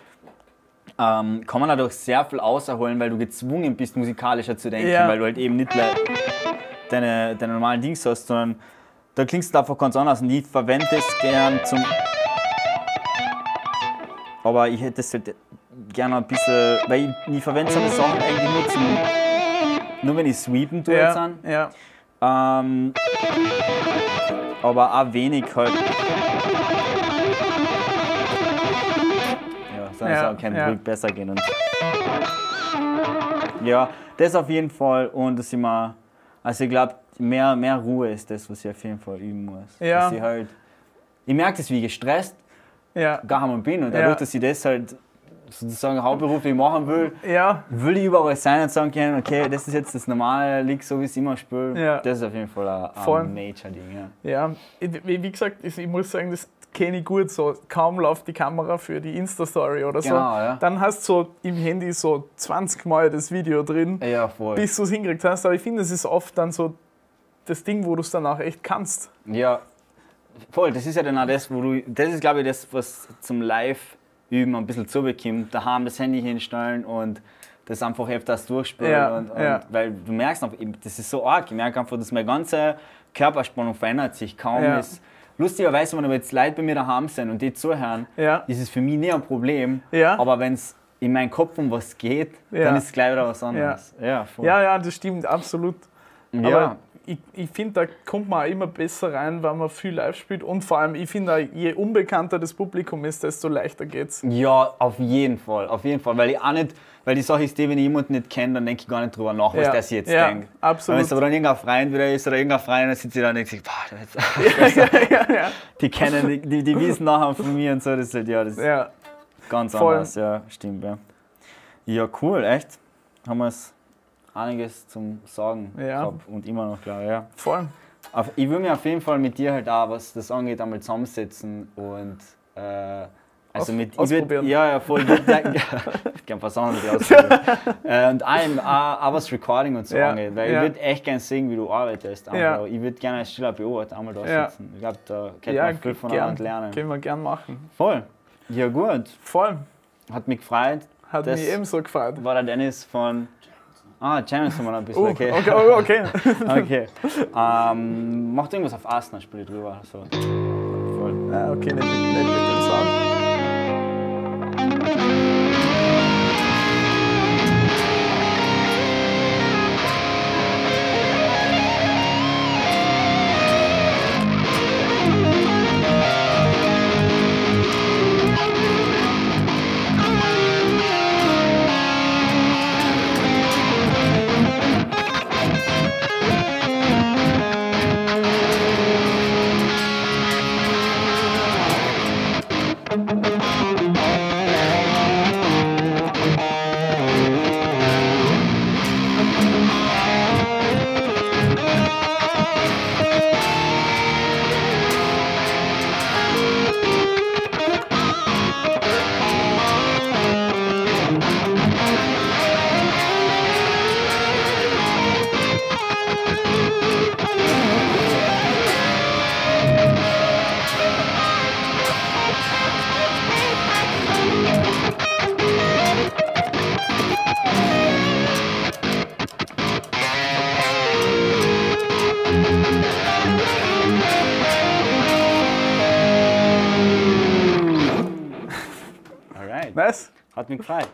ähm, kann man dadurch sehr viel außerholen, weil du gezwungen bist, musikalischer zu denken, Ja. weil du halt eben nicht deine, deine normalen Dings hast, sondern da klingst du einfach ganz anders und ich verwende es gern zum. Aber ich hätte es halt gerne ein bisschen, weil ich, ich verwende so eine Sachen eigentlich nur zum. Nur wenn ich sweepen tue jetzt ja, an. ja, Ähm, aber auch wenig halt. Ja, so Ja, kann ja. ruhig besser gehen. Und ja, das auf jeden Fall. Und dass ich mal, also ich glaube, mehr, mehr Ruhe ist das, was ich auf jeden Fall üben muss. Ja. Dass ich halt, ich merke das, wie gestresst ja, gar einmal bin. Und dadurch, Ja. dass ich das halt sozusagen hauptberuflich machen will, ja, will ich überall sein und sagen können, okay, das ist jetzt das normale Lied, so wie ich es immer spiele. Ja. Das ist auf jeden Fall ein, Major-Ding. Ja. ja. Wie gesagt, ich muss sagen, das kenne ich gut. So, kaum läuft die Kamera für die Insta-Story oder so. Genau, ja. Dann hast du so im Handy so 20 Mal das Video drin, Ja, bis du es hingekriegt hast. Aber ich finde, es ist oft dann so das Ding, wo du es dann auch echt kannst. Ja, voll. Das ist ja dann auch das, wo du. Das ist, glaube ich, das, was zum Live-Üben ein bisschen zubekommt. Daheim das Handy hinstellen und das einfach öfters durchspielen. Ja, und, und, ja. Weil du merkst einfach, das ist so arg. Ich merke einfach, dass meine ganze Körperspannung verändert sich. Kaum Ja. ist lustigerweise, wenn aber jetzt Leute bei mir daheim sind und die zuhören, Ja. ist es für mich nie ein Problem. Ja. Aber wenn es in meinen Kopf um was geht, Ja. dann ist es gleich wieder was anderes. Ja. Ja, ja, das stimmt, absolut. Ja. Aber ich, ich finde, da kommt man auch immer besser rein, wenn man viel live spielt. Und vor allem, ich finde, je unbekannter das Publikum ist, desto leichter geht's. Ja, auf jeden Fall, auf jeden Fall. Weil ich auch nicht, weil die Sache ist die, wenn ich jemanden nicht kenne, dann denke ich gar nicht drüber nach, was Ja. der sich jetzt Ja, denkt. absolut. Wenn es aber dann irgendein Freund wieder ist oder irgendein Freund, dann sitzt sie da und denkt sich, boah, der ist, ja, ja, die kennen, die, die, wissen nachher von mir und so, das ist halt, ja, das ja. ganz voll. anders. Ja, stimmt, ja. Ja, cool, echt. Haben wir es einiges zum Sagen Ja. gehabt und immer noch, glaube ich, ja. Voll. Auf, ich will mich auf jeden Fall mit dir halt auch, was das angeht, einmal zusammensetzen und äh, also Aus- mit ausprobieren. würd, ja, ja, voll. Ich würde gerne ein paar Sachen mit dir ausprobieren. äh, und auch, im- auch, auch was Recording und so Ja, angeht, weil ja. ich würde echt gerne sehen, wie du arbeitest. Ja. Ich würde gerne als stiller Beobachter einmal da Ja. sitzen. Ich glaube, da könnte Ja, man viel voneinander gern. lernen. Können wir gern machen. Voll. Ja, gut. Voll. Hat mich gefreut. Hat Das- mich ebenso gefreut. War der Dennis von. Ah, Jameson war noch ein bisschen, Oh, okay. okay, oh, okay. Okay. Ähm, macht irgendwas auf Asner, spiele drüber. So. Voll. Ja, okay, nicht, mit- nicht mit dem